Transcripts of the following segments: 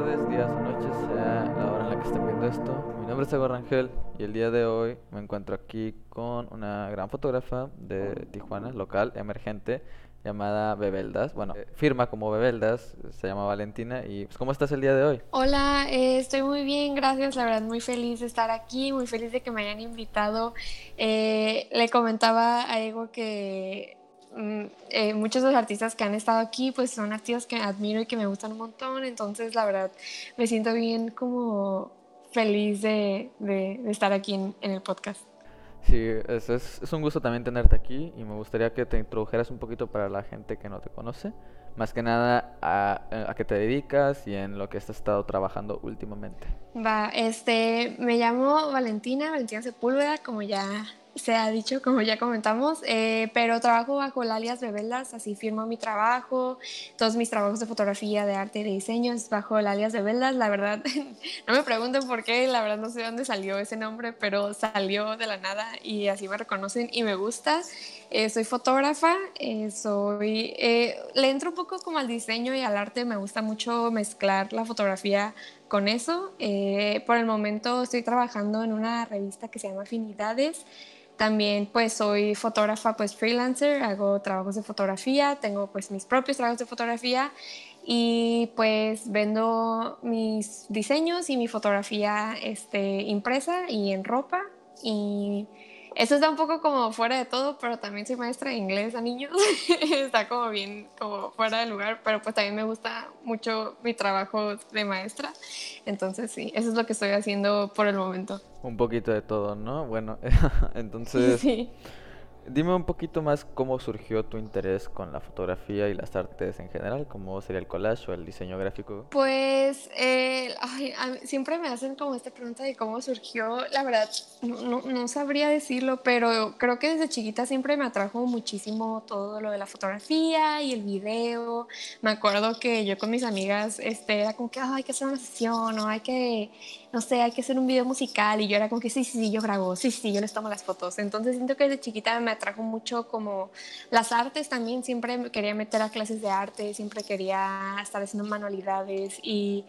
tardes, días o noches, sea la hora en la que estén viendo esto. Mi nombre es Ego Rangel y el día de hoy me encuentro aquí con una gran fotógrafa de Tijuana, local, emergente, llamada Bebeldas. Bueno, eh, firma como Bebeldas, se llama Valentina. ¿Y pues, cómo estás el día de hoy? Hola, eh, estoy muy bien, gracias. La verdad, muy feliz de estar aquí, muy feliz de que me hayan invitado. Eh, le comentaba a Ego que eh, muchos de los artistas que han estado aquí pues son artistas que admiro y que me gustan un montón, entonces la verdad me siento bien como feliz de, de, estar aquí en, el podcast. Sí, es, es, un gusto también tenerte aquí y me gustaría que te introdujeras un poquito para la gente que no te conoce, más que nada a, a qué te dedicas y en lo que has estado trabajando últimamente. Va, este, me llamo Valentina, Valentina Sepúlveda, como ya se ha dicho, como ya comentamos, eh, pero trabajo bajo el alias Bebelas, así firmo mi trabajo, todos mis trabajos de fotografía, de arte y de diseño es bajo el alias Bebelas, la verdad, no me pregunten por qué, la verdad no sé dónde salió ese nombre, pero salió de la nada y así me reconocen y me gusta. Eh, soy fotógrafa, eh, soy, le entro un poco como al diseño y al arte, me gusta mucho mezclar la fotografía con eso. por el momento estoy trabajando en una revista que se llama Afinidades. También pues soy fotógrafa pues freelancer, hago trabajos de fotografía, tengo pues mis propios trabajos de fotografía y pues vendo mis diseños y mi fotografía este, impresa y en ropa y eso está un poco como fuera de todo, pero también soy maestra de inglés a niños. está como bien, como fuera de lugar, pero pues también me gusta mucho mi trabajo de maestra. Entonces sí, eso es lo que estoy haciendo por el momento. Un poquito de todo, ¿no? Bueno, entonces... Sí. Dime un poquito más cómo surgió tu interés con la fotografía y las artes en general, cómo sería el collage o el diseño gráfico. Pues eh, siempre me hacen como esta pregunta de cómo surgió. La verdad, no, sabría decirlo, pero creo que desde chiquita siempre me atrajo muchísimo todo lo de la fotografía y el video. Me acuerdo que yo con mis amigas este, era como que hay que hacer una sesión o hay que no sé, hay que hacer un video musical y yo era como que sí, sí, sí, yo grabo, sí, sí, yo les tomo las fotos. Entonces siento que desde chiquita me atrajo mucho como las artes también, siempre quería meter a clases de arte, siempre quería estar haciendo manualidades y,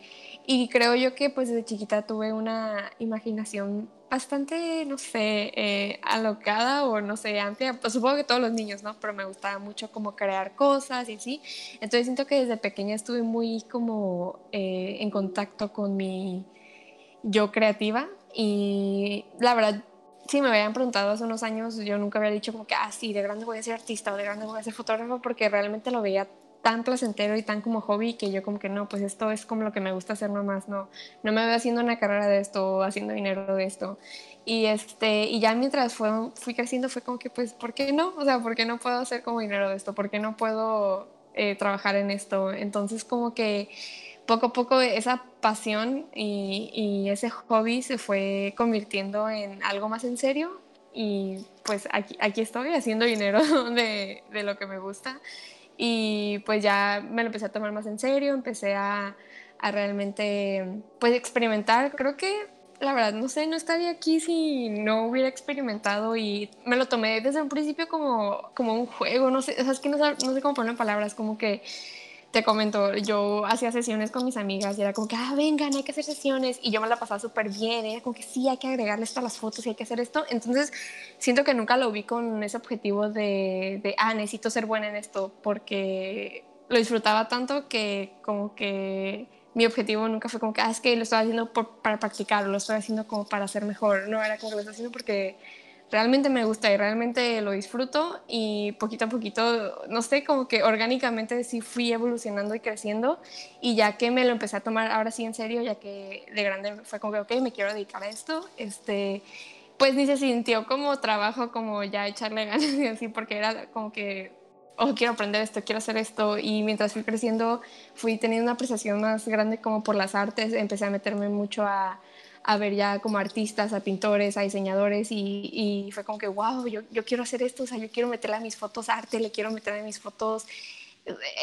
y creo yo que pues desde chiquita tuve una imaginación bastante, no sé, eh, alocada o no sé, amplia, pues supongo que todos los niños, ¿no? Pero me gustaba mucho como crear cosas y así. Entonces siento que desde pequeña estuve muy como eh, en contacto con mi yo creativa y la verdad, si me habían preguntado hace unos años, yo nunca había dicho como que, ah, sí, de grande voy a ser artista o de grande voy a ser fotógrafo porque realmente lo veía tan placentero y tan como hobby que yo como que no, pues esto es como lo que me gusta hacer nomás, no, no me veo haciendo una carrera de esto haciendo dinero de esto. Y, este, y ya mientras fue, fui creciendo fue como que, pues, ¿por qué no? O sea, ¿por qué no puedo hacer como dinero de esto? ¿Por qué no puedo eh, trabajar en esto? Entonces como que poco a poco esa pasión y, ese hobby se fue convirtiendo en algo más en serio y pues aquí, estoy haciendo dinero de, lo que me gusta y pues ya me lo empecé a tomar más en serio, empecé a, realmente pues experimentar. Creo que la verdad no sé, no estaría aquí si no hubiera experimentado y me lo tomé desde un principio como, como un juego, no sé, es que no, no sé cómo poner palabras, como que te comento, yo hacía sesiones con mis amigas y era como que, ah, vengan, hay que hacer sesiones. Y yo me la pasaba súper bien, era como que sí, hay que agregarle esto a las fotos y hay que hacer esto. Entonces, siento que nunca lo vi con ese objetivo de, de ah, necesito ser buena en esto, porque lo disfrutaba tanto que como que mi objetivo nunca fue como que, ah, es que lo estoy haciendo para practicar, lo estoy haciendo como para ser mejor. No, era como que lo estoy haciendo porque realmente me gusta y realmente lo disfruto y poquito a poquito, no sé, como que orgánicamente sí fui evolucionando y creciendo y ya que me lo empecé a tomar ahora sí en serio, ya que de grande fue como que, ok, me quiero dedicar a esto, este, pues ni se sintió como trabajo, como ya echarle ganas y así, porque era como que, oh, quiero aprender esto, quiero hacer esto y mientras fui creciendo fui teniendo una apreciación más grande como por las artes, empecé a meterme mucho a a ver ya como artistas, a pintores, a diseñadores y, y fue como que, wow, yo, yo, quiero hacer esto, o sea, yo quiero meterle a mis fotos arte, le quiero meter a mis fotos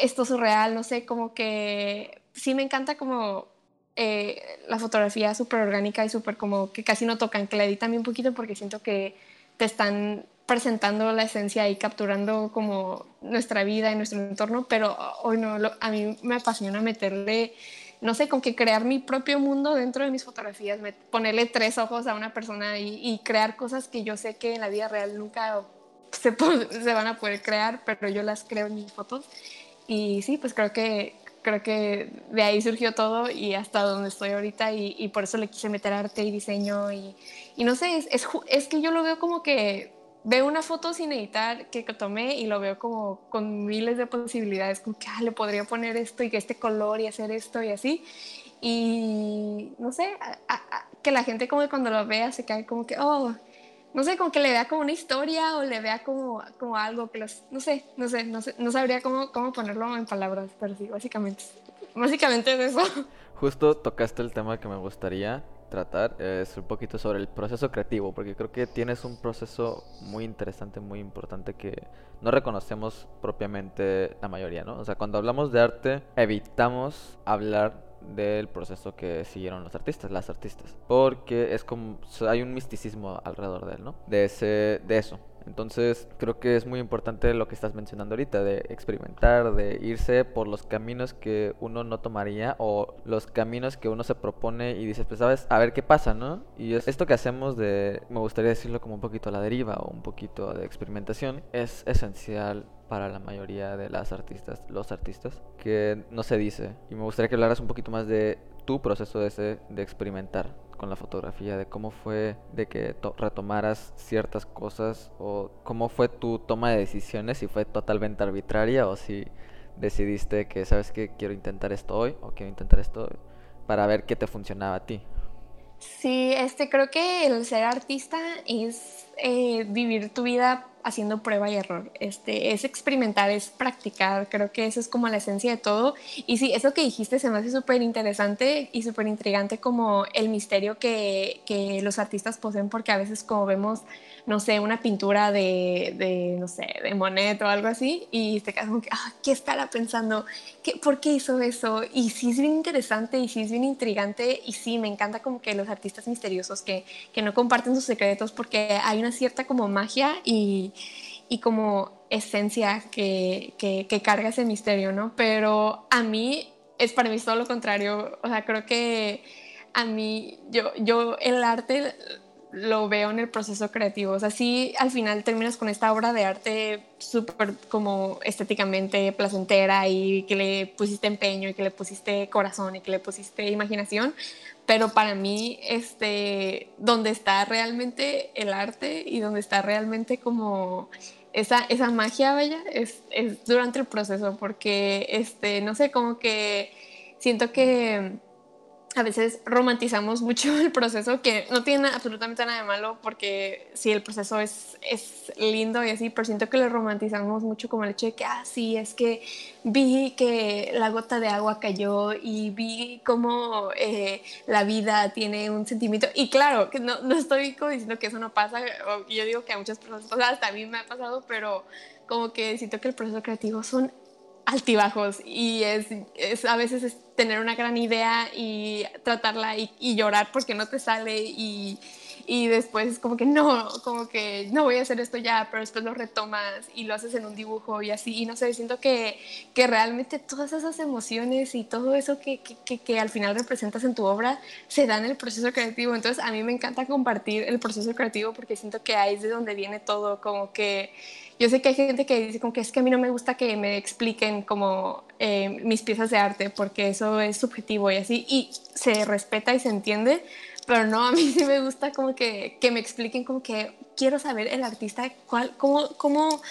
esto surreal, no sé, como que sí me encanta como eh, la fotografía súper orgánica y súper como que casi no tocan, que la editan un poquito porque siento que te están presentando la esencia y capturando como nuestra vida y nuestro entorno, pero hoy no, a mí me apasiona meterle no sé, con que crear mi propio mundo dentro de mis fotografías, ponerle tres ojos a una persona y, crear cosas que yo sé que en la vida real nunca se, se van a poder crear, pero yo las creo en mis fotos. Y sí, pues creo que, creo que de ahí surgió todo y hasta donde estoy ahorita y, por eso le quise meter arte y diseño y, y no sé, es, es, que yo lo veo como que veo una foto sin editar que tomé y lo veo como con miles de posibilidades, como que ah, le podría poner esto y que este color y hacer esto y así. Y no sé, que la gente como que cuando lo vea se cae como que, oh, no sé, como que le vea como una historia o le vea como, como algo que los, no sé, no sé, no sé, no sabría cómo, cómo ponerlo en palabras, pero sí, básicamente, básicamente es eso. Justo tocaste el tema que me gustaría tratar, es un poquito sobre el proceso creativo, porque creo que tienes un proceso muy interesante, muy importante que no reconocemos propiamente la mayoría, ¿no? O sea, cuando hablamos de arte, evitamos hablar del proceso que siguieron los artistas, las artistas, porque es como hay un misticismo alrededor de él, ¿no? De ese de eso. Entonces, creo que es muy importante lo que estás mencionando ahorita de experimentar, de irse por los caminos que uno no tomaría o los caminos que uno se propone y dices, pues sabes, a ver qué pasa, ¿no? Y es esto que hacemos de me gustaría decirlo como un poquito a la deriva o un poquito de experimentación es esencial para la mayoría de las artistas, los artistas, que no se dice. Y me gustaría que hablaras un poquito más de tu proceso de, ese, de experimentar con la fotografía, de cómo fue de que retomaras ciertas cosas o cómo fue tu toma de decisiones, si fue totalmente arbitraria o si decidiste que sabes que quiero intentar esto hoy o quiero intentar esto hoy, para ver qué te funcionaba a ti. Sí, este creo que el ser artista es eh, vivir tu vida haciendo prueba y error. Este, es experimentar, es practicar. Creo que eso es como la esencia de todo. Y sí, eso que dijiste se me hace súper interesante y súper intrigante como el misterio que, que los artistas poseen, porque a veces como vemos no sé, una pintura de, de, no sé, de Monet o algo así, y te quedas como que, ah, ¿qué estará pensando? ¿Qué, ¿Por qué hizo eso? Y sí es bien interesante y sí es bien intrigante y sí, me encanta como que los artistas misteriosos que, que no comparten sus secretos porque hay una cierta como magia y, y como esencia que, que, carga ese misterio, ¿no? Pero a mí es para mí todo lo contrario, o sea, creo que a mí, yo, yo el arte lo veo en el proceso creativo. O sea, sí, al final terminas con esta obra de arte súper como estéticamente placentera y que le pusiste empeño y que le pusiste corazón y que le pusiste imaginación. Pero para mí, este, donde está realmente el arte y donde está realmente como esa, esa magia bella es, es durante el proceso, porque, este, no sé, como que siento que a veces romantizamos mucho el proceso, que no tiene absolutamente nada de malo, porque sí, el proceso es, es lindo y así, pero siento que lo romantizamos mucho como el hecho de que, ah, es que vi que la gota de agua cayó y vi cómo eh, la vida tiene un sentimiento. Y claro, que no, no estoy diciendo que eso no pasa, yo digo que a muchas personas pasa, hasta a mí me ha pasado, pero como que siento que el proceso creativo son altibajos y es, es, a veces es tener una gran idea y tratarla y, llorar porque no te sale y, y, después es como que no, como que no voy a hacer esto ya, pero después lo retomas y lo haces en un dibujo y así. Y no sé, siento que, que realmente todas esas emociones y todo eso que, que, que, al final representas en tu obra se da en el proceso creativo, entonces a mí me encanta compartir el proceso creativo porque siento que ahí es de donde viene todo, como que yo sé que hay gente que dice como que es que a mí no me gusta que me expliquen como eh, mis piezas de arte porque eso es subjetivo y así, y se respeta y se entiende, pero no, a mí sí me gusta como que, que me expliquen como que quiero saber el artista, cuál, cómo, cómo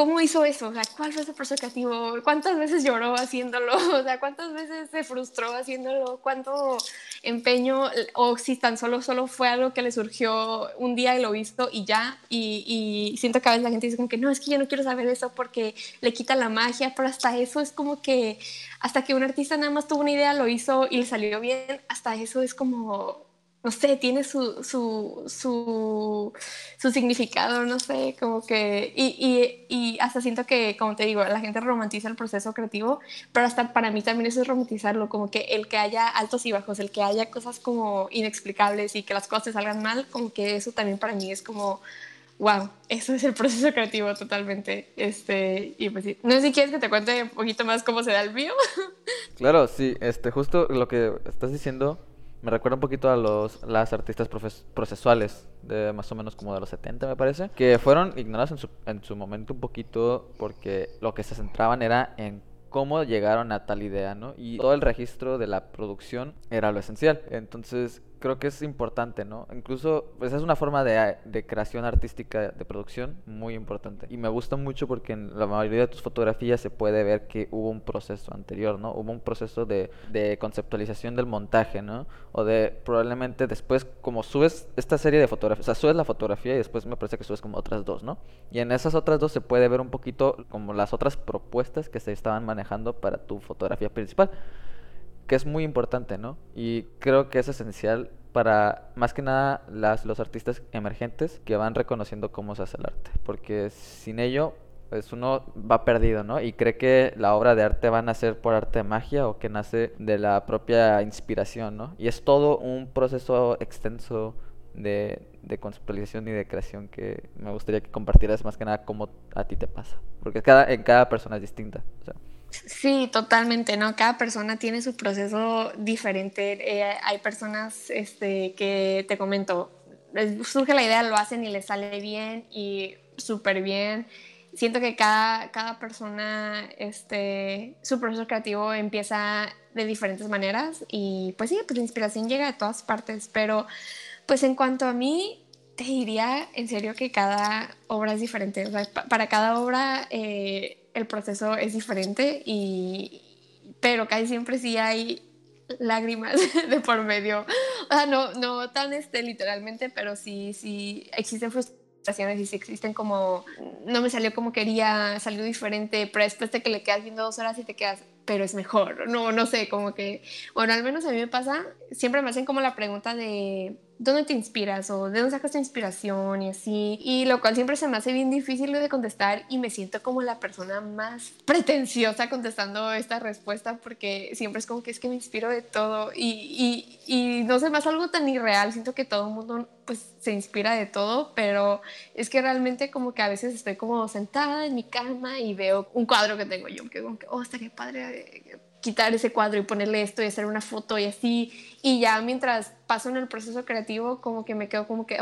¿cómo hizo eso? O sea, ¿cuál fue su proceso creativo? ¿Cuántas veces lloró haciéndolo? O sea, ¿cuántas veces se frustró haciéndolo? ¿Cuánto empeño? O si tan solo, solo fue algo que le surgió un día y lo visto y ya. Y, siento que a veces la gente dice como que no, es que yo no quiero saber eso porque le quita la magia, pero hasta eso es como que, hasta que un artista nada más tuvo una idea, lo hizo y le salió bien, hasta eso es como no sé, tiene su, su, su, su, significado, no sé, como que, y, y, y, hasta siento que, como te digo, la gente romantiza el proceso creativo, pero hasta para mí también eso es romantizarlo, como que el que haya altos y bajos, el que haya cosas como inexplicables y que las cosas te salgan mal, como que eso también para mí es como, wow, eso es el proceso creativo totalmente, este, y pues sí, no sé si quieres que te cuente un poquito más cómo se da el mío. Claro, sí, este, justo lo que estás diciendo me recuerda un poquito a los las artistas procesuales de más o menos como de los 70 me parece que fueron ignorados en su, en su momento un poquito porque lo que se centraban era en cómo llegaron a tal idea, ¿no? Y todo el registro de la producción era lo esencial. Entonces, creo que es importante, ¿no? Incluso, pues es una forma de, de, creación artística, de producción, muy importante. Y me gusta mucho porque en la mayoría de tus fotografías se puede ver que hubo un proceso anterior, ¿no? Hubo un proceso de, de conceptualización del montaje, ¿no? O de probablemente después, como subes esta serie de fotografías, o sea, subes la fotografía y después me parece que subes como otras dos, ¿no? Y en esas otras dos se puede ver un poquito como las otras propuestas que se estaban manejando para tu fotografía principal que es muy importante, ¿no? Y creo que es esencial para más que nada las, los artistas emergentes que van reconociendo cómo se hace el arte, porque sin ello pues uno va perdido, ¿no? Y cree que la obra de arte va a nacer por arte de magia o que nace de la propia inspiración, ¿no? Y es todo un proceso extenso de, de conceptualización y de creación que me gustaría que compartieras más que nada cómo a ti te pasa, porque cada, en cada persona es distinta. O sea. Sí, totalmente, ¿no? Cada persona tiene su proceso diferente. Eh, hay personas este, que, te comento, surge la idea, lo hacen y les sale bien y súper bien. Siento que cada, cada persona, este, su proceso creativo empieza de diferentes maneras y pues sí, pues la inspiración llega de todas partes, pero pues en cuanto a mí, te diría en serio que cada obra es diferente. O sea, para cada obra... Eh, el proceso es diferente y pero casi siempre sí hay lágrimas de por medio. O sea, no, no tan este, literalmente, pero sí, sí existen frustraciones y sí existen como, no me salió como quería, salió diferente, pero después de que le quedas viendo dos horas y te quedas, pero es mejor. No, no sé, como que, bueno, al menos a mí me pasa, siempre me hacen como la pregunta de dónde te inspiras o de dónde sacas tu inspiración y así. Y lo cual siempre se me hace bien difícil de contestar y me siento como la persona más pretenciosa contestando esta respuesta porque siempre es como que es que me inspiro de todo y, y, y no sé, más algo tan irreal. Siento que todo el mundo pues se inspira de todo, pero es que realmente como que a veces estoy como sentada en mi cama y veo un cuadro que tengo yo, que como que, oh, estaría padre quitar ese cuadro y ponerle esto y hacer una foto y así. Y ya mientras paso en el proceso creativo, como que me quedo como que,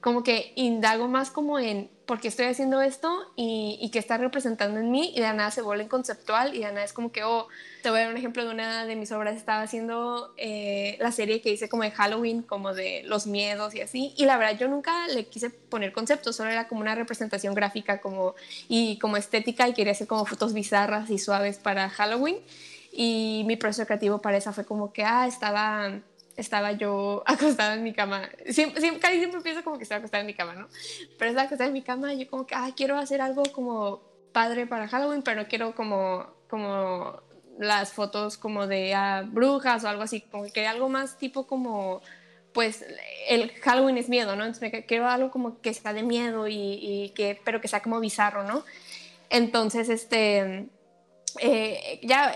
como que indago más como en por qué estoy haciendo esto y, y qué está representando en mí y de nada se vuelve conceptual y de nada es como que, oh, te voy a dar un ejemplo de una de mis obras, estaba haciendo eh, la serie que hice como de Halloween, como de los miedos y así, y la verdad yo nunca le quise poner conceptos, solo era como una representación gráfica como, y como estética y quería hacer como fotos bizarras y suaves para Halloween. Y mi proceso creativo para esa fue como que, ah, estaba, estaba yo acostada en mi cama. Siempre, siempre, casi siempre pienso como que estaba acostada en mi cama, ¿no? Pero estaba acostada en mi cama y yo como que, ah, quiero hacer algo como padre para Halloween, pero no quiero como, como las fotos como de ah, brujas o algo así, como que algo más tipo como pues el Halloween es miedo, ¿no? Entonces quiero algo como que sea de miedo y, y, que, pero que sea como bizarro, ¿no? Entonces, este, eh, ya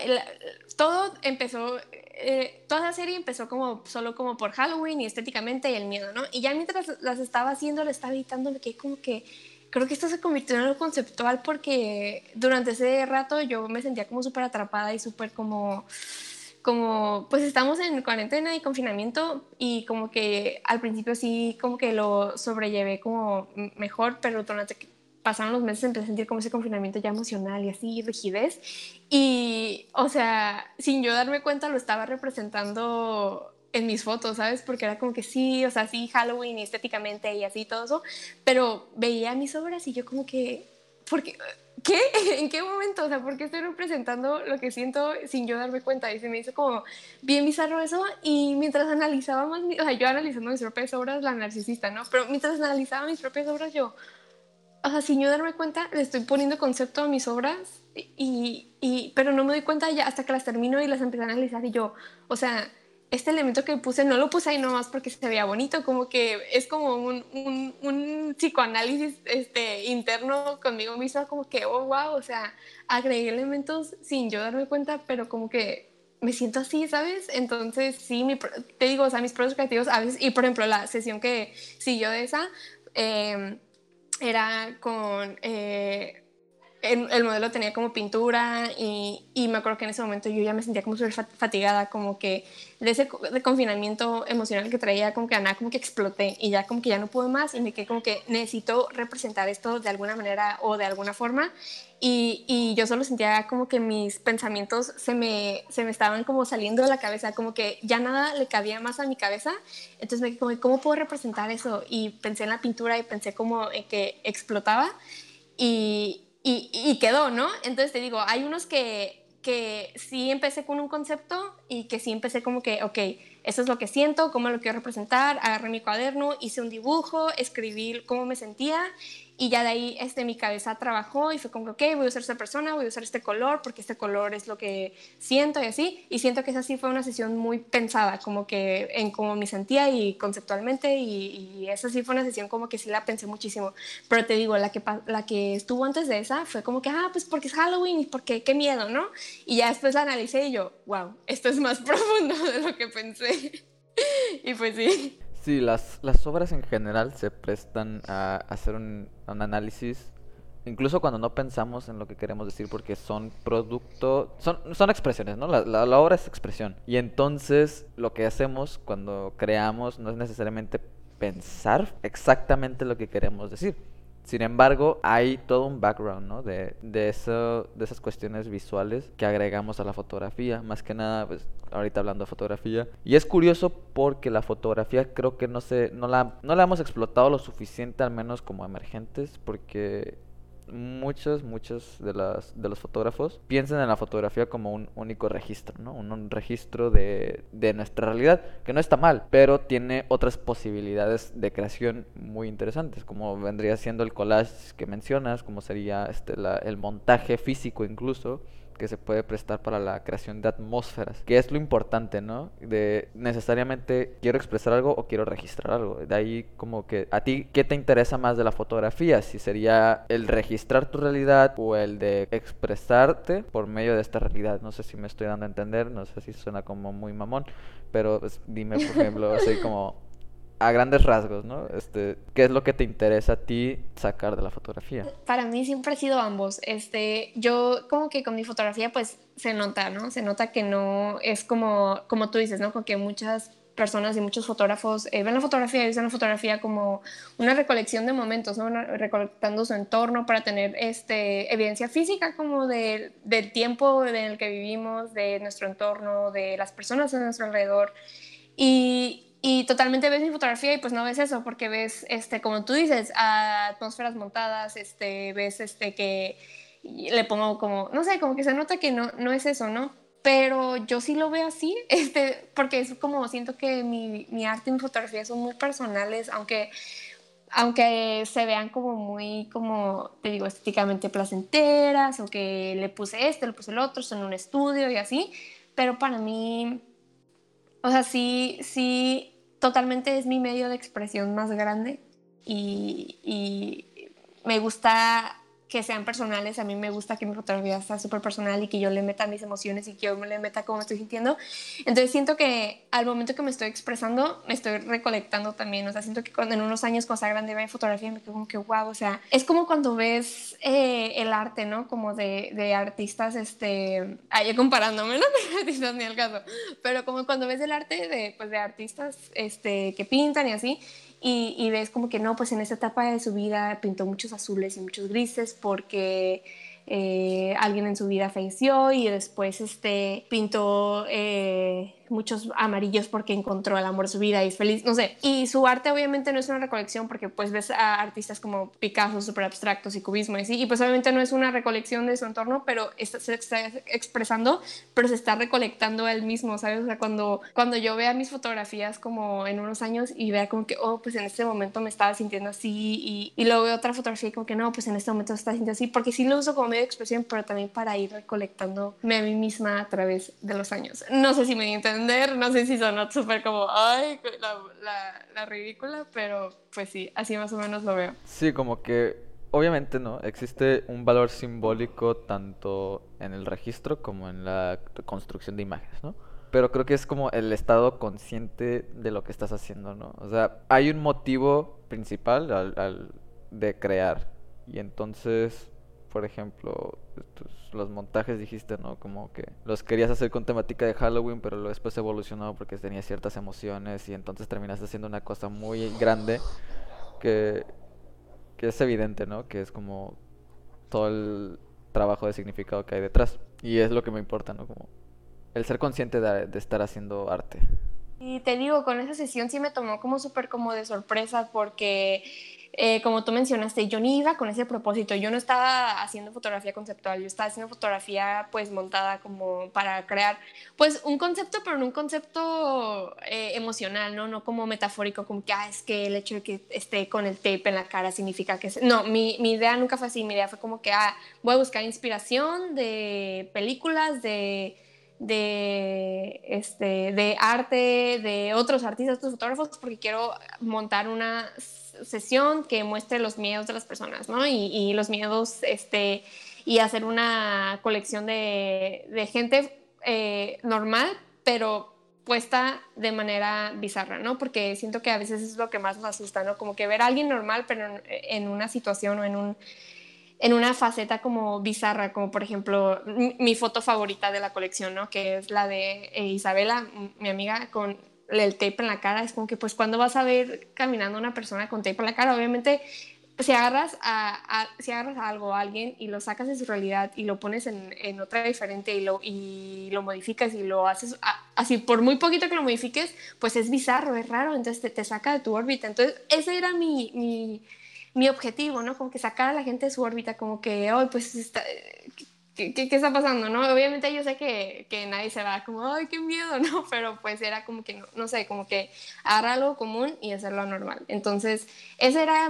todo empezó, eh, toda la serie empezó como solo como por Halloween y estéticamente y el miedo, ¿no? Y ya mientras las estaba haciendo, le estaba editando, me quedé como que creo que esto se convirtió en algo conceptual porque durante ese rato yo me sentía como súper atrapada y súper como como pues estamos en cuarentena y confinamiento y como que al principio sí como que lo sobrellevé como mejor, pero durante pasaron los meses empecé a sentir como ese confinamiento ya emocional y así, rigidez. Y, o sea, sin yo darme cuenta lo estaba representando en mis fotos, ¿sabes? Porque era como que sí, o sea, sí, Halloween estéticamente y así todo eso, pero veía mis obras y yo como que, ¿por qué? ¿Qué? ¿En qué momento? O sea, ¿por qué estoy representando lo que siento sin yo darme cuenta? Y se me hizo como bien bizarro eso. Y mientras analizaba más, o sea, yo analizando mis propias obras, la narcisista, ¿no? Pero mientras analizaba mis propias obras, yo, o sea, sin yo darme cuenta, le estoy poniendo concepto a mis obras, y, y, pero no me doy cuenta ya hasta que las termino y las empecé a analizar y yo, o sea, este elemento que puse no lo puse ahí nomás porque se veía bonito, como que es como un, un, un psicoanálisis este, interno conmigo misma, como que, oh, wow, o sea, agregué elementos sin yo darme cuenta, pero como que me siento así, ¿sabes? Entonces, sí, mi, te digo, o sea, mis procesos creativos a veces, y por ejemplo, la sesión que siguió de esa, eh, era con, eh, el, modelo tenía como pintura y, y, me acuerdo que en ese momento yo ya me sentía como súper fatigada, como que de ese de confinamiento emocional que traía, como que nada, como que exploté y ya como que ya no pude más y me quedé como que necesito representar esto de alguna manera o de alguna forma y, y, yo solo sentía como que mis pensamientos se me, se me estaban como saliendo de la cabeza, como que ya nada le cabía más a mi cabeza. Entonces me como, ¿cómo puedo representar eso? Y pensé en la pintura y pensé como que explotaba y, y, y quedó, ¿no? Entonces te digo, hay unos que, que sí empecé con un concepto y que sí empecé como que, ok, eso es lo que siento, cómo lo quiero representar, agarré mi cuaderno, hice un dibujo, escribí cómo me sentía y ya de ahí este, mi cabeza trabajó y fue como, ok, voy a usar esta persona, voy a usar este color porque este color es lo que siento y así. Y siento que esa sí fue una sesión muy pensada, como que en cómo me sentía y conceptualmente. Y, esa sí fue una sesión como que sí la pensé muchísimo. Pero te digo, la que, la que estuvo antes de esa fue como que, ah, pues porque es Halloween y porque qué miedo, ¿no? Y ya después la analicé y yo, wow, esto es más profundo de lo que pensé. y pues sí. Sí, las, las obras en general se prestan a hacer un, análisis, incluso cuando no pensamos en lo que queremos decir, porque son producto, son, son expresiones, ¿no? La, la, obra es expresión. Y entonces lo que hacemos cuando creamos no es necesariamente pensar exactamente lo que queremos decir. Sin embargo, hay todo un background, ¿no? De, de, eso, de esas cuestiones visuales que agregamos a la fotografía. Más que nada, pues, ahorita hablando de fotografía. Y es curioso porque la fotografía creo que no se, no la, no la hemos explotado lo suficiente, al menos como emergentes, porque muchos, muchos de, las, de los fotógrafos piensan en la fotografía como un único registro, ¿no? Un, registro de, de, nuestra realidad, que no está mal, pero tiene otras posibilidades de creación muy interesantes, como vendría siendo el collage que mencionas, como sería este, la, el montaje físico incluso, que se puede prestar para la creación de atmósferas, que es lo importante, ¿no? De necesariamente quiero expresar algo o quiero registrar algo. De ahí como que a ti, ¿qué te interesa más de la fotografía? Si sería el registrar tu realidad o el de expresarte por medio de esta realidad. No sé si me estoy dando a entender, no sé si suena como muy mamón, pero pues, dime, por ejemplo, así como a grandes rasgos, ¿no? Este, ¿qué es lo que te interesa a ti sacar de la fotografía? Para mí siempre ha sido ambos. Este, yo como que con mi fotografía pues se nota, ¿no? Se nota que no es como como tú dices, ¿no? Porque muchas personas y muchos fotógrafos eh, ven la fotografía y usan la fotografía como una recolección de momentos, ¿no? recolectando su entorno para tener este, evidencia física como de, del tiempo en el que vivimos, de nuestro entorno, de las personas a nuestro alrededor. Y, y totalmente ves mi fotografía y pues no ves eso, porque ves, este, como tú dices, atmósferas montadas, este, ves este, que le pongo como, no sé, como que se nota que no, no es eso, ¿no? Pero yo sí lo veo así, este, porque es como siento que mi, mi arte y mi fotografía son muy personales, aunque aunque se vean como muy, como te digo, estéticamente placenteras, o que le puse este, le puse el otro, son un estudio y así, pero para mí, o sea, sí, sí totalmente es mi medio de expresión más grande y, me gusta que sean personales. A mí me gusta que mi fotografía sea súper personal y que yo le meta mis emociones y que yo me le meta cómo estoy sintiendo. Entonces siento que al momento que me estoy expresando, me estoy recolectando también. O sea, siento que cuando en unos años cuando sea grande vea fotografía, me quedo como que wow. O sea, es como cuando ves eh, el arte, ¿no? Como de, de artistas, este, ahí comparándome, no de artistas ni al caso, pero como cuando ves el arte de, pues, de artistas este, que pintan y así y, ves como que no, pues en esa etapa de su vida pintó muchos azules y muchos grises porque eh, alguien en su vida falleció y después este, pintó eh, muchos amarillos porque encontró el amor de su vida y es feliz, no sé. Y su arte obviamente no es una recolección porque pues ves a artistas como Picasso, súper abstractos y cubismo y así, y pues obviamente no es una recolección de su entorno, pero está, se está expresando, pero se está recolectando él mismo, ¿sabes? O sea, cuando, cuando yo vea mis fotografías como en unos años y vea como que, oh, pues en este momento me estaba sintiendo así y, y luego veo otra fotografía y como que no, pues en este momento me estaba sintiendo así, porque sí lo uso como medio de expresión, pero también para ir recolectándome a mí misma a través de los años. No sé si me entienden no sé si sonó súper como, ay, la, la, ridícula, pero pues sí, así más o menos lo veo. Sí, como que obviamente no, existe un valor simbólico tanto en el registro como en la construcción de imágenes, ¿no? Pero creo que es como el estado consciente de lo que estás haciendo, ¿no? O sea, hay un motivo principal al, al de crear y entonces por ejemplo, los montajes dijiste, ¿no? Como que los querías hacer con temática de Halloween, pero después evolucionó porque tenía ciertas emociones y entonces terminaste haciendo una cosa muy grande que, que es evidente, ¿no? Que es como todo el trabajo de significado que hay detrás. Y es lo que me importa, ¿no? Como el ser consciente de, de estar haciendo arte. Y te digo, con esa sesión sí me tomó como súper como de sorpresa porque eh, como tú mencionaste, yo ni iba con ese propósito, yo no estaba haciendo fotografía conceptual, yo estaba haciendo fotografía pues montada como para crear pues un concepto, pero no un concepto eh, emocional, ¿no? No como metafórico, como que, ah, es que el hecho de que esté con el tape en la cara significa que... No, mi, mi idea nunca fue así, mi idea fue como que, ah, voy a buscar inspiración de películas, de de, este, de arte, de otros artistas, otros fotógrafos, porque quiero montar una sesión que muestre los miedos de las personas, ¿no? Y, los miedos, este, y hacer una colección de, de gente eh, normal, pero puesta de manera bizarra, ¿no? Porque siento que a veces es lo que más nos asusta, ¿no? Como que ver a alguien normal, pero en una situación o en un en una faceta como bizarra, como por ejemplo mi foto favorita de la colección, ¿no? Que es la de eh, Isabela, mi amiga, con el tape en la cara. Es como que, pues, ¿cuándo vas a ver caminando una persona con tape en la cara? Obviamente, si agarras a, si agarras a algo, a alguien, y lo sacas de su realidad y lo pones en, en otra diferente y lo, y lo modificas y lo haces así, por muy poquito que lo modifiques, pues es bizarro, es raro, entonces te, te saca de tu órbita. Entonces, ese era mi, mi mi objetivo, ¿no? Como que sacar a la gente de su órbita, como que, oh, pues, está, ¿qué, ¿qué, está pasando, no? Obviamente yo sé que, que, nadie se va como, ay, qué miedo, ¿no? Pero pues era como que, no, sé, como que agarrar algo común y hacerlo normal. Entonces, ese era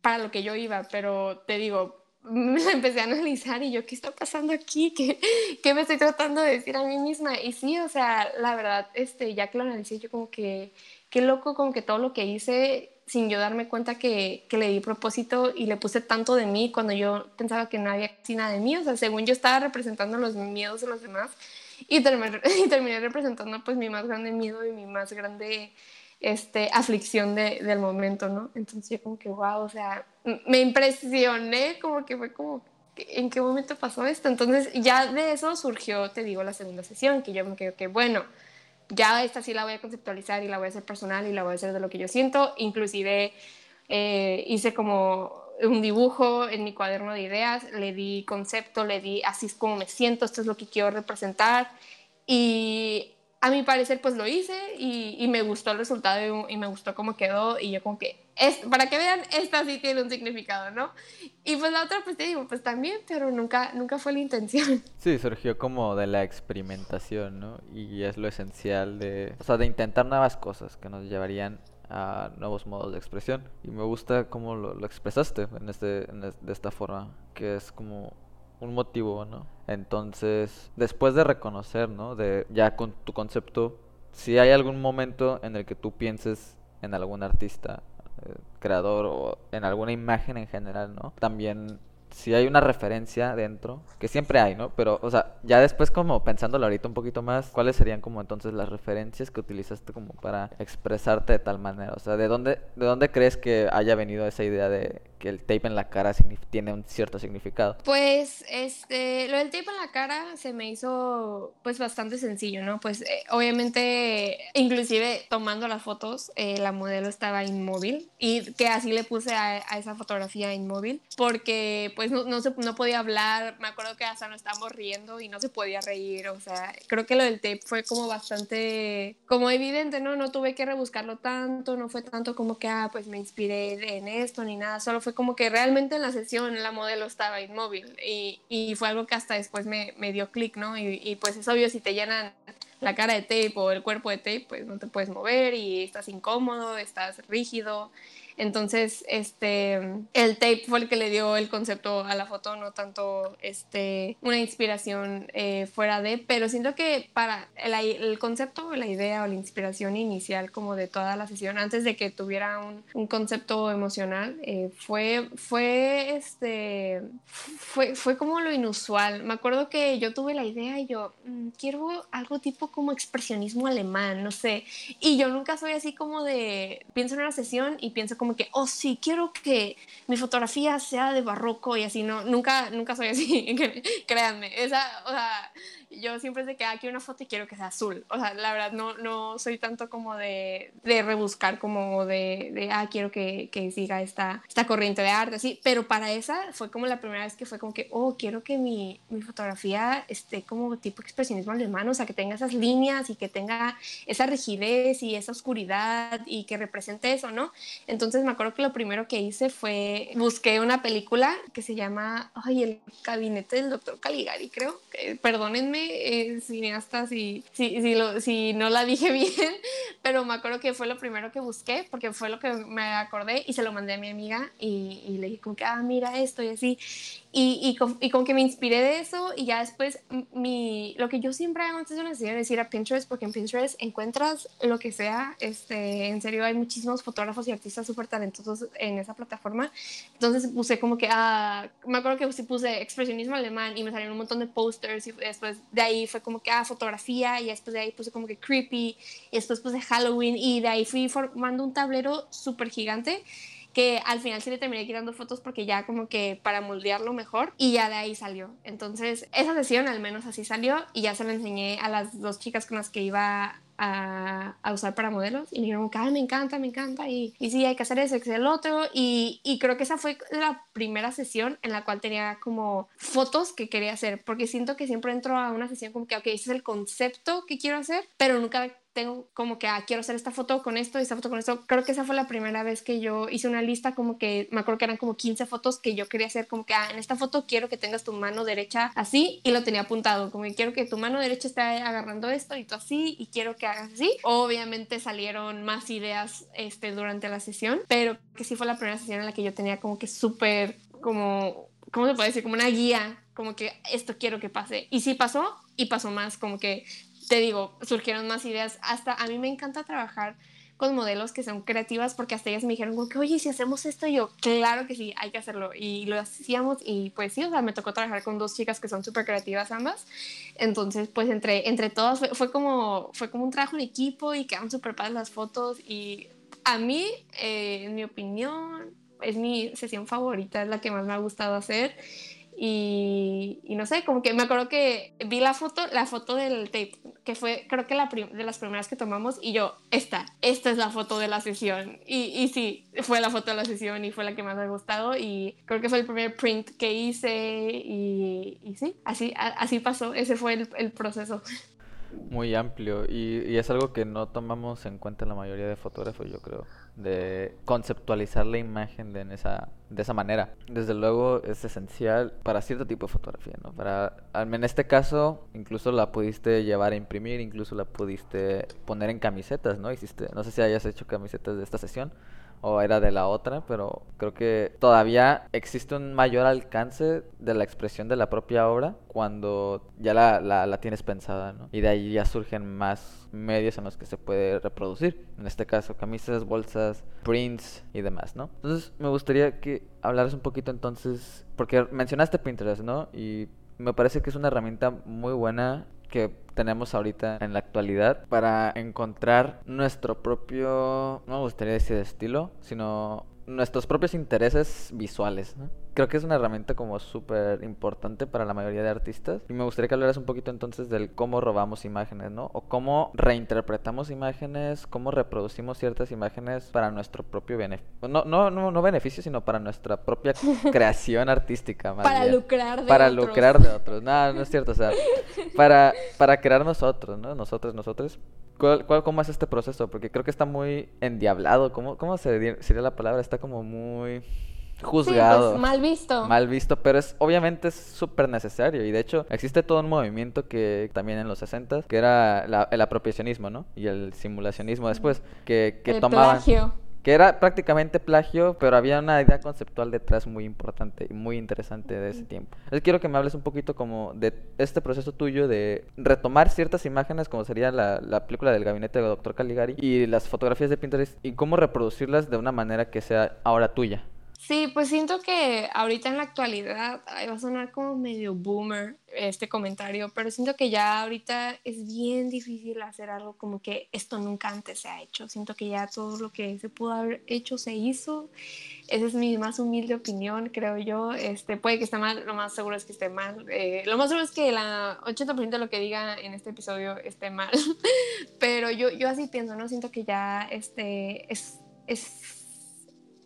para lo que yo iba, pero te digo, me empecé a analizar y yo, ¿qué está pasando aquí? ¿Qué, ¿Qué, me estoy tratando de decir a mí misma? Y sí, o sea, la verdad, este, ya que lo analicé, yo como que, qué loco, como que todo lo que hice sin yo darme cuenta que, que, le di propósito y le puse tanto de mí cuando yo pensaba que no había casi nada de mí. O sea, según yo estaba representando los miedos de los demás y terminé, y terminé representando pues mi más grande miedo y mi más grande este, aflicción de, del momento, ¿no? Entonces yo como que, wow, o sea, me impresioné, como que fue como, ¿en qué momento pasó esto? Entonces ya de eso surgió, te digo, la segunda sesión, que yo me quedé que, bueno, ya esta sí la voy a conceptualizar y la voy a hacer personal y la voy a hacer de lo que yo siento. Inclusive eh, hice como un dibujo en mi cuaderno de ideas, le di concepto, le di así es como me siento, esto es lo que quiero representar. Y a mi parecer pues lo hice y, me gustó el resultado y, me gustó cómo quedó y yo como que, es, para que vean, esta sí tiene un significado, ¿no? Y pues la otra pues te digo, pues también, pero nunca, nunca fue la intención. Sí, surgió como de la experimentación, ¿no? Y es lo esencial de, o sea, de intentar nuevas cosas que nos llevarían a nuevos modos de expresión. Y me gusta cómo lo, expresaste en este, en de esta forma, que es como un motivo, ¿no? Entonces, después de reconocer, ¿no? De ya con tu concepto, si hay algún momento en el que tú pienses en algún artista, eh, creador o en alguna imagen en general, ¿no? También si hay una referencia dentro, que siempre hay, ¿no? Pero, o sea, ya después como pensándolo ahorita un poquito más, ¿cuáles serían como entonces las referencias que utilizaste como para expresarte de tal manera? O sea, ¿de dónde, de dónde crees que haya venido esa idea de que el tape en la cara tiene un cierto significado? Pues, este, lo del tape en la cara se me hizo, pues, bastante sencillo, ¿no? Pues, eh, obviamente, inclusive tomando las fotos, eh, la modelo estaba inmóvil y que así le puse a, a esa fotografía inmóvil porque, pues no, no, se, no podía hablar, me acuerdo que hasta nos estábamos riendo y no se podía reír, o sea, creo que lo del tape fue como bastante, como evidente, ¿no? No tuve que rebuscarlo tanto, no fue tanto como que, ah, pues me inspiré en esto ni nada, solo fue como que realmente en la sesión la modelo estaba inmóvil y, y fue algo que hasta después me, me dio clic, ¿no? Y, y pues es obvio, si te llenan la cara de tape o el cuerpo de tape, pues no te puedes mover y estás incómodo, estás rígido. Entonces, este, el tape fue el que le dio el concepto a la foto, no tanto este, una inspiración eh, fuera de, pero siento que para el, el, concepto, la idea o la inspiración inicial como de toda la sesión, antes de que tuviera un, un concepto emocional, eh, fue, fue, este, fue, fue como lo inusual. Me acuerdo que yo tuve la idea y yo, mmm, quiero algo tipo como expresionismo alemán, no sé, y yo nunca soy así como de, pienso en una sesión y pienso como como que, oh sí, quiero que mi fotografía sea de barroco y así, no, nunca, nunca soy así, créanme, esa, o sea, yo siempre sé que aquí una foto y quiero que sea azul. O sea, la verdad no, no soy tanto como de, de rebuscar, como de, de, ah, quiero que, que, siga esta, esta corriente de arte, así. Pero para esa fue como la primera vez que fue como que, oh, quiero que mi, mi fotografía esté como tipo expresionismo alemán, o sea, que tenga esas líneas y que tenga esa rigidez y esa oscuridad y que represente eso, ¿no? Entonces me acuerdo que lo primero que hice fue, busqué una película que se llama, ay, el gabinete del doctor Caligari, creo. perdónenme eh, cineasta si, si, si, lo, si, no la dije bien, pero me acuerdo que fue lo primero que busqué porque fue lo que me acordé y se lo mandé a mi amiga y, y le dije como que, ah, mira esto y así. Y, y, con, y, con, que me inspiré de eso y ya después mi, lo que yo siempre hago antes de una sesión es ir a Pinterest porque en Pinterest encuentras lo que sea, este, en serio hay muchísimos fotógrafos y artistas súper talentosos en esa plataforma, entonces puse como que, ah, me acuerdo que puse expresionismo alemán y me salieron un montón de posters y después de ahí fue como que, ah, fotografía y después de ahí puse como que creepy y después puse Halloween y de ahí fui formando un tablero súper gigante que al final sí le terminé quitando fotos porque ya como que para moldearlo mejor y ya de ahí salió. Entonces esa sesión al menos así salió y ya se la enseñé a las dos chicas con las que iba a, a, usar para modelos y me dijeron, me encanta, me encanta y, y sí, hay que hacer eso, que hacer el otro y, y, creo que esa fue la primera sesión en la cual tenía como fotos que quería hacer porque siento que siempre entro a una sesión como que, ok, ese es el concepto que quiero hacer, pero nunca tengo como que, ah, quiero hacer esta foto con esto y esta foto con esto. Creo que esa fue la primera vez que yo hice una lista como que, me acuerdo que eran como 15 fotos que yo quería hacer como que, ah, en esta foto quiero que tengas tu mano derecha así y lo tenía apuntado, como que quiero que tu mano derecha esté agarrando esto y tú así y quiero que hagas así. Obviamente salieron más ideas este, durante la sesión, pero que sí fue la primera sesión en la que yo tenía como que súper, como, ¿cómo se puede decir? Como una guía como que esto quiero que pase. Y sí pasó y pasó más, como que te digo, surgieron más ideas. Hasta a mí me encanta trabajar con modelos que son creativas porque hasta ellas me dijeron como que, oye, si hacemos esto, yo, claro que sí, hay que hacerlo. Y lo hacíamos y pues sí, o sea, me tocó trabajar con dos chicas que son súper creativas ambas. Entonces, pues entre, entre todas fue, como, fue como un trabajo en equipo y quedaron súper padres las fotos. Y a mí, eh, en mi opinión, es mi sesión favorita, es la que más me ha gustado hacer. Y, no sé, como que me acuerdo que vi la foto, la foto del tape, que fue creo que la de las primeras que tomamos y yo, esta, esta es la foto de la sesión. Y, y sí, fue la foto de la sesión y fue la que más me ha gustado y creo que fue el primer print que hice y, y sí, así, así pasó, ese fue el, el proceso muy amplio y, y, es algo que no tomamos en cuenta la mayoría de fotógrafos, yo creo, de conceptualizar la imagen de, esa, de esa manera. Desde luego es esencial para cierto tipo de fotografía, ¿no? Para, en este caso, incluso la pudiste llevar a imprimir, incluso la pudiste poner en camisetas, ¿no? Hiciste, no sé si hayas hecho camisetas de esta sesión o era de la otra, pero creo que todavía existe un mayor alcance de la expresión de la propia obra cuando ya la, la, tienes pensada, ¿no? Y de ahí ya surgen más medios en los que se puede reproducir. En este caso, camisas, bolsas, prints y demás, ¿no? Entonces, me gustaría que hablaras un poquito entonces, porque mencionaste Pinterest, ¿no? Y me parece que es una herramienta muy buena que tenemos ahorita en la actualidad para encontrar nuestro propio, no me gustaría decir estilo, sino nuestros propios intereses visuales. ¿no? Creo que es una herramienta como súper importante para la mayoría de artistas. Y me gustaría que hablaras un poquito entonces del cómo robamos imágenes, ¿no? O cómo reinterpretamos imágenes, cómo reproducimos ciertas imágenes para nuestro propio beneficio. No, no, no, no beneficio, sino para nuestra propia creación artística. para lucrar de para otros. Para lucrar de otros. No, no es cierto. O sea, para, para crear nosotros, ¿no? Nosotros, nosotros. ¿Cuál, cuál, cómo es este proceso? Porque creo que está muy endiablado. ¿Cómo, cómo se sería la palabra? Está como muy juzgado. Pues, mal visto. Mal visto, pero es obviamente es súper necesario. Y de hecho, existe todo un movimiento que también en los 60 que era el apropiacionismo, ¿no? Y el simulacionismo después, que, que tomaban que era prácticamente plagio, pero había una idea conceptual detrás muy importante y muy interesante de ese tiempo. Entonces quiero que me hables un poquito como de este proceso tuyo de retomar ciertas imágenes, como sería la, la película del gabinete de Dr. Caligari y las fotografías de Pinterest y cómo reproducirlas de una manera que sea ahora tuya. Sí, pues siento que ahorita en la actualidad va a sonar como medio boomer este comentario, pero siento que ya ahorita es bien difícil hacer algo como que esto nunca antes se ha hecho. Siento que ya todo lo que se pudo haber hecho se hizo. Esa es mi más humilde opinión, creo yo. Este, puede que esté mal, lo más seguro es que esté mal. Eh, lo más seguro es que la 80% de lo que diga en este episodio esté mal. pero yo, yo así pienso, ¿no? Siento que ya este, es, es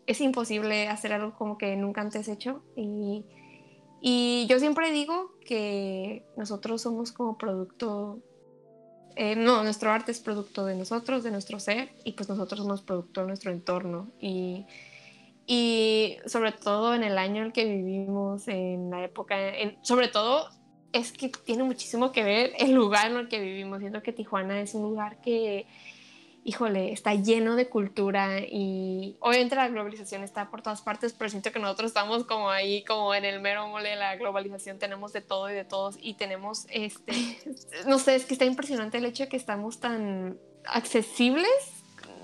es imposible hacer algo como que nunca antes hecho. Y, y yo siempre digo que nosotros somos como producto, eh, no, nuestro arte es producto de nosotros, de nuestro ser, y pues nosotros somos producto de nuestro entorno. Y, y sobre todo en el año en el que vivimos, en la época, sobre todo es que tiene muchísimo que ver el lugar en el que vivimos. Siento que Tijuana es un lugar que híjole, está lleno de cultura y obviamente la globalización está por todas partes, pero siento que nosotros estamos como ahí, como en el mero mole de la globalización, tenemos de todo y de todos y tenemos, este, no sé, es que está impresionante el hecho de que estamos tan accesibles.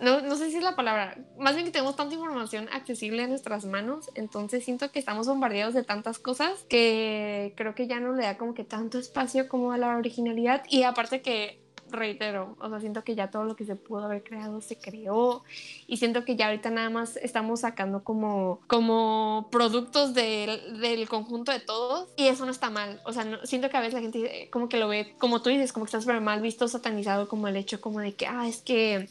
No, no sé si es la palabra, más bien que tenemos tanta información accesible en nuestras manos, entonces siento que estamos bombardeados de tantas cosas que creo que ya no le da como que tanto espacio como a la originalidad y aparte que reitero, o sea, siento que ya todo lo que se pudo haber creado se creó y siento que ya ahorita nada más estamos sacando como, como productos del, del conjunto de todos y eso no está mal, o sea, siento que a veces la gente como que lo ve, como tú dices, como que está súper mal visto, satanizado como el hecho como de que, ah, es que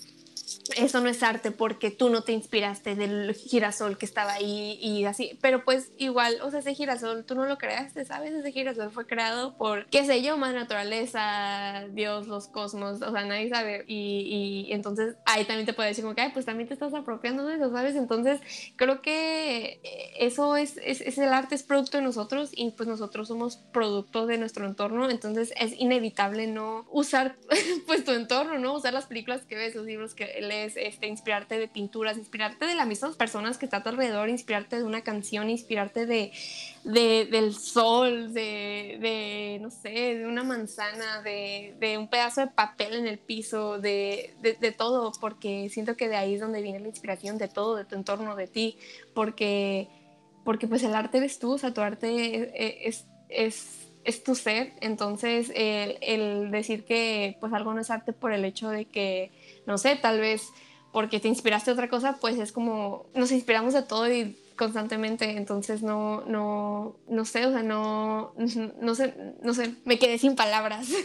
eso no es arte porque tú no te inspiraste del girasol que estaba ahí y así, pero pues igual, o sea, ese girasol tú no lo creaste, ¿sabes? Ese girasol fue creado por, qué sé yo, más naturaleza, Dios, los cosmos, o sea, nadie sabe y, entonces ahí también te puede decir como que, Ay, pues también te estás apropiando de eso, ¿sabes? Entonces creo que eso es, es, es el arte, es producto de nosotros y pues nosotros somos producto de nuestro entorno, entonces es inevitable no usar pues tu entorno, ¿no? Usar las películas que ves, los libros que este, inspirarte de pinturas, inspirarte de las mismas personas que está a tu alrededor, inspirarte de una canción, inspirarte de, del sol, de, no sé, de una manzana, de, un pedazo de papel en el piso, de, todo, porque siento que de ahí es donde viene la inspiración de todo, de tu entorno, de ti, porque, porque pues el arte eres tú, o sea, tu arte es, es tu ser, entonces el, el, decir que pues algo no es arte por el hecho de que no sé, tal vez porque te inspiraste otra cosa, pues es como nos inspiramos de todo y constantemente, entonces no, no, no sé, o sea, no, no sé, no sé, me quedé sin palabras.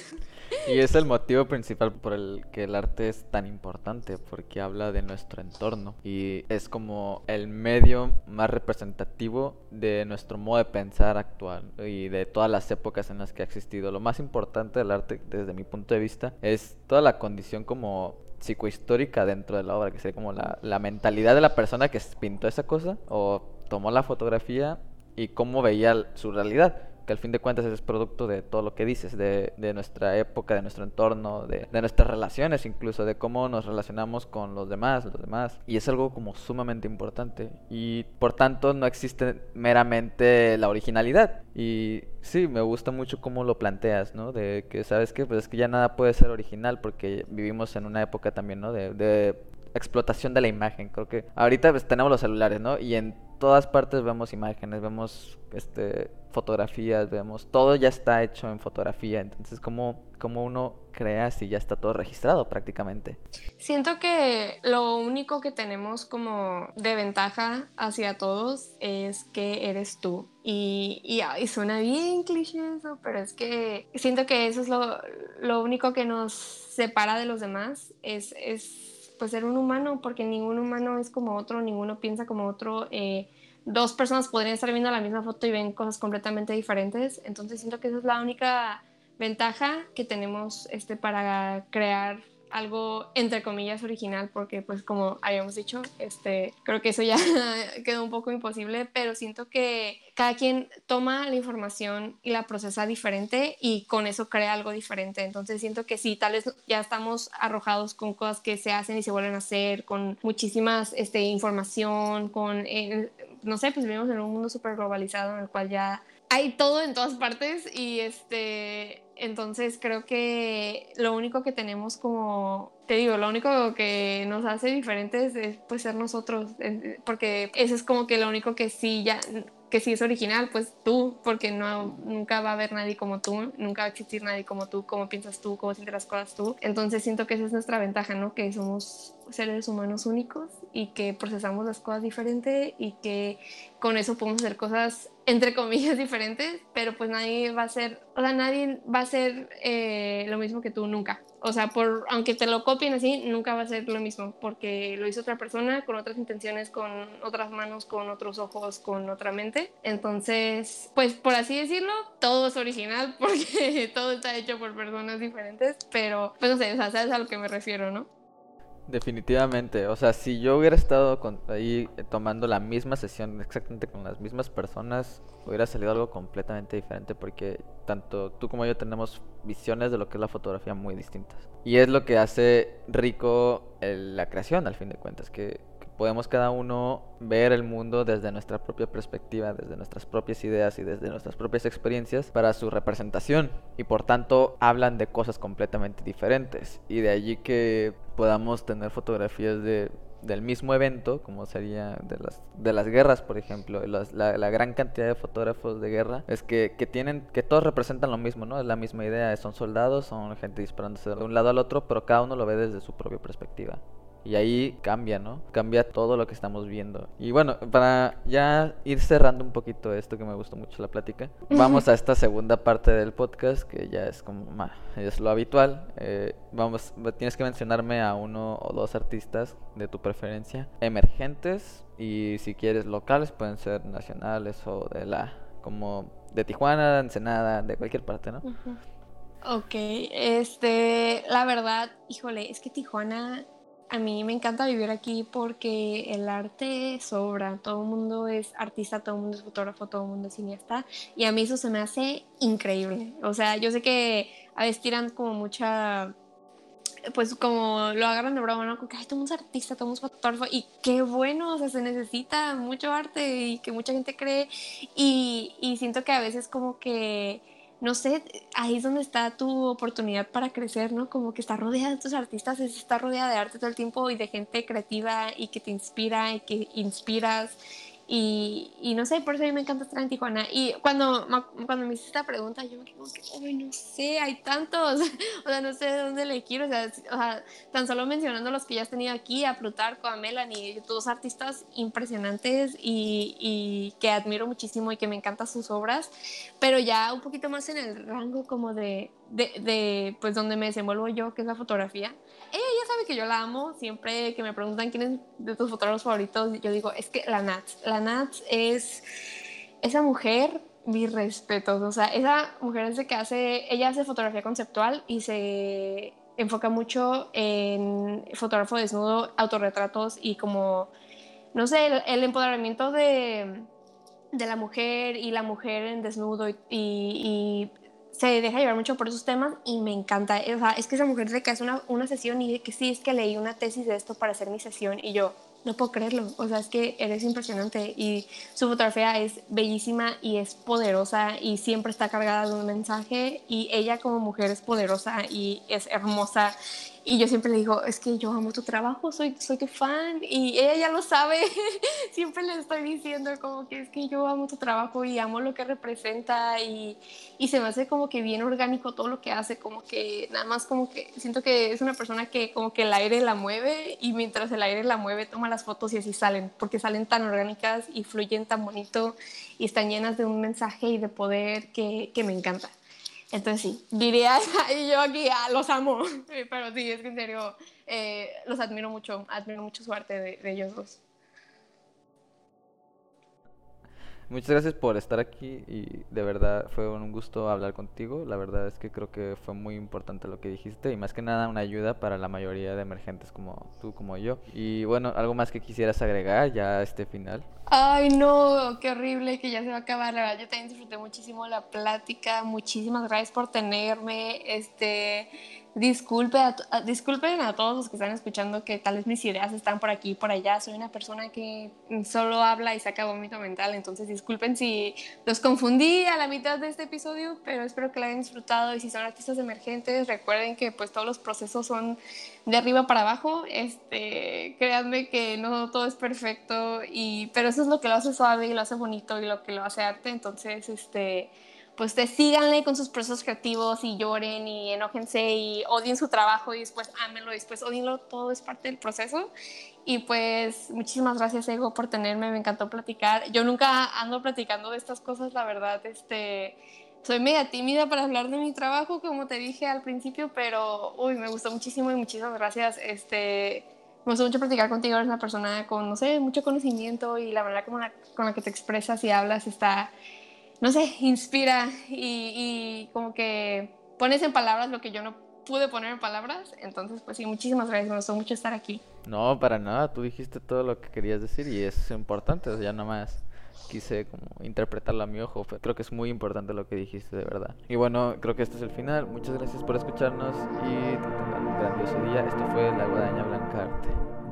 Y es el motivo principal por el que el arte es tan importante, porque habla de nuestro entorno y es como el medio más representativo de nuestro modo de pensar actual y de todas las épocas en las que ha existido. Lo más importante del arte, desde mi punto de vista, es toda la condición como psicohistórica dentro de la obra, que sería como la, la mentalidad de la persona que pintó esa cosa o tomó la fotografía y cómo veía su realidad que al fin de cuentas es producto de todo lo que dices, de, de nuestra época, de nuestro entorno, de, de, nuestras relaciones incluso, de cómo nos relacionamos con los demás, los demás. Y es algo como sumamente importante. Y por tanto no existe meramente la originalidad. Y sí, me gusta mucho cómo lo planteas, ¿no? De que, ¿sabes qué? Pues es que ya nada puede ser original porque vivimos en una época también, ¿no? De, de explotación de la imagen. Creo que ahorita pues, tenemos los celulares, ¿no? Y en todas partes vemos imágenes, vemos este fotografías, vemos todo ya está hecho en fotografía, entonces cómo, cómo uno crea si ya está todo registrado prácticamente. Siento que lo único que tenemos como de ventaja hacia todos es que eres tú. Y, y, suena bien cliché eso, pero es que siento que eso es lo, lo único que nos separa de los demás, es, es pues ser un humano, porque ningún humano es como otro, ninguno piensa como otro. Eh, dos personas podrían estar viendo la misma foto y ven cosas completamente diferentes. Entonces siento que esa es la única ventaja que tenemos este, para crear algo entre comillas original porque pues como habíamos dicho este creo que eso ya quedó un poco imposible pero siento que cada quien toma la información y la procesa diferente y con eso crea algo diferente. Entonces siento que sí tal vez ya estamos arrojados con cosas que se hacen y se vuelven a hacer con muchísimas este información con eh, no sé pues vivimos en un mundo súper globalizado en el cual ya hay todo en todas partes y este Entonces creo que lo único que tenemos como, te digo, lo único que nos hace diferentes es pues ser nosotros, porque eso es como que lo único que sí ya que si es original, pues tú, porque no, nunca va a haber nadie como tú, nunca va a existir nadie como tú, cómo piensas tú, cómo sientes las cosas tú. Entonces siento que esa es nuestra ventaja, ¿no? Que somos seres humanos únicos y que procesamos las cosas diferente y que con eso podemos hacer cosas entre comillas diferentes, pero pues nadie va a ser, o sea, nadie va a ser eh, lo mismo que tú nunca. O sea, por, aunque te lo copien así, nunca va a ser lo mismo, porque lo hizo otra persona con otras intenciones, con otras manos, con otros ojos, con otra mente. Entonces, pues por así decirlo, todo es original porque todo está hecho por personas diferentes, pero pues no sé, o sea, sabes a lo que me refiero, ¿no? Definitivamente, o sea, si yo hubiera estado ahí eh, tomando la misma sesión exactamente con las mismas personas, hubiera salido algo completamente diferente porque tanto tú como yo tenemos visiones de lo que es la fotografía muy distintas. Y es lo que hace rico la creación al fin de cuentas, que podemos cada uno ver el mundo desde nuestra propia perspectiva, desde nuestras propias ideas y desde nuestras propias experiencias para su representación y por tanto hablan de cosas completamente diferentes y de allí que podamos tener fotografías de del mismo evento, como sería de las, de las guerras, por ejemplo, la, la, gran cantidad de fotógrafos de guerra, es que, que, tienen, que todos representan lo mismo, ¿no? Es la misma idea, son soldados, son gente disparándose de un lado al otro, pero cada uno lo ve desde su propia perspectiva. Y ahí cambia, ¿no? Cambia todo lo que estamos viendo. Y bueno, para ya ir cerrando un poquito esto que me gustó mucho la plática, vamos a esta segunda parte del podcast que ya es como es lo habitual. Eh, vamos, tienes que mencionarme a uno o dos artistas de tu preferencia, emergentes y si quieres locales pueden ser nacionales o de la como de Tijuana, Ensenada, de cualquier parte, ¿no? Ok, este, la verdad, híjole, es que Tijuana a mí me encanta vivir aquí porque el arte sobra, todo el mundo es artista, todo el mundo es fotógrafo, todo el mundo es cineasta y a mí eso se me hace increíble. O sea, yo sé que a veces tiran como mucha, pues como lo agarran de broma, ¿no? Como que todo el mundo es artista, todo mundo es fotógrafo y qué bueno, o sea, se necesita mucho arte y que mucha gente cree y, y siento que a veces como que no sé, ahí es donde está tu oportunidad para crecer, ¿no? Como que está rodeada de estos artistas, está rodeada de arte todo el tiempo y de gente creativa y que te inspira y que inspiras y, no sé, por eso a mí me encanta estar en Tijuana. Y cuando, cuando me hiciste esta pregunta, yo me quedé como que, ay, no sé, hay tantos. o sea, no sé de dónde le quiero. O sea, o sea, tan solo mencionando los que ya has tenido aquí, a Plutarco, a Melanie, todos artistas impresionantes y, y, que admiro muchísimo y que me encantan sus obras. Pero ya un poquito más en el rango como de, de, de pues, donde me desenvuelvo yo, que es la fotografía ella ya sabe que yo la amo. Siempre que me preguntan quién es de tus fotógrafos favoritos, yo digo, es que la Nats. La Nats es esa mujer, mis respetos. O sea, esa mujer es de que hace, ella hace fotografía conceptual y se enfoca mucho en fotógrafo desnudo, autorretratos y como, no sé, el, empoderamiento de, de, la mujer y la mujer en desnudo y, y se deja llevar mucho por esos temas y me encanta. O sea, es que esa mujer de que hace una, una sesión y de que sí, es que leí una tesis de esto para hacer mi sesión y yo, no puedo creerlo. O sea, es que eres impresionante y su fotografía es bellísima y es poderosa y siempre está cargada de un mensaje y ella como mujer es poderosa y es hermosa y yo siempre le digo, es que yo amo tu trabajo, soy, soy tu fan. Y ella ya lo sabe. siempre le estoy diciendo como que es que yo amo tu trabajo y amo lo que representa. Y, y, se me hace como que bien orgánico todo lo que hace. Como que nada más como que siento que es una persona que como que el aire la mueve. Y mientras el aire la mueve, toma las fotos y así salen. Porque salen tan orgánicas y fluyen tan bonito. Y están llenas de un mensaje y de poder que, que me encanta. Entonces sí, diría, y yo aquí ah, los amo, pero sí, es que en serio eh, los admiro mucho, admiro mucho su arte de, de ellos dos. Muchas gracias por estar aquí y de verdad fue un gusto hablar contigo. La verdad es que creo que fue muy importante lo que dijiste y más que nada una ayuda para la mayoría de emergentes como tú, como yo. Y bueno, algo más que quisieras agregar ya a este final. Ay, no, qué horrible que ya se va a acabar. La verdad, yo también disfruté muchísimo la plática. Muchísimas gracias por tenerme. Este, Disculpe a, disculpen a todos los que están escuchando que tal vez mis ideas están por aquí y por allá. Soy una persona que solo habla y saca vómito mental, entonces disculpen si los confundí a la mitad de este episodio, pero espero que lo hayan disfrutado y si son artistas emergentes, recuerden que pues todos los procesos son de arriba para abajo. Este, créanme que no todo es perfecto y pero eso es lo que lo hace suave y lo hace bonito y lo que lo hace arte, entonces este pues te síganle con sus procesos creativos y lloren y enójense y odien su trabajo y después ámenlo y después odienlo, todo es parte del proceso. Y pues muchísimas gracias Ego por tenerme, me encantó platicar. Yo nunca ando platicando de estas cosas, la verdad, este, soy media tímida para hablar de mi trabajo, como te dije al principio, pero uy, me gustó muchísimo y muchísimas gracias. Este, me gustó mucho platicar contigo, eres una persona con, no sé, mucho conocimiento y la manera como con la que te expresas y hablas está no sé, inspira y, como que pones en palabras lo que yo no pude poner en palabras. Entonces, pues sí, muchísimas gracias, me gustó mucho estar aquí. No, para nada, tú dijiste todo lo que querías decir y es importante, o sea, ya más quise como interpretarlo a mi ojo, creo que es muy importante lo que dijiste, de verdad. Y bueno, creo que este es el final, muchas gracias por escucharnos y un grandioso día. Esto fue La Guadaña Blanca Arte.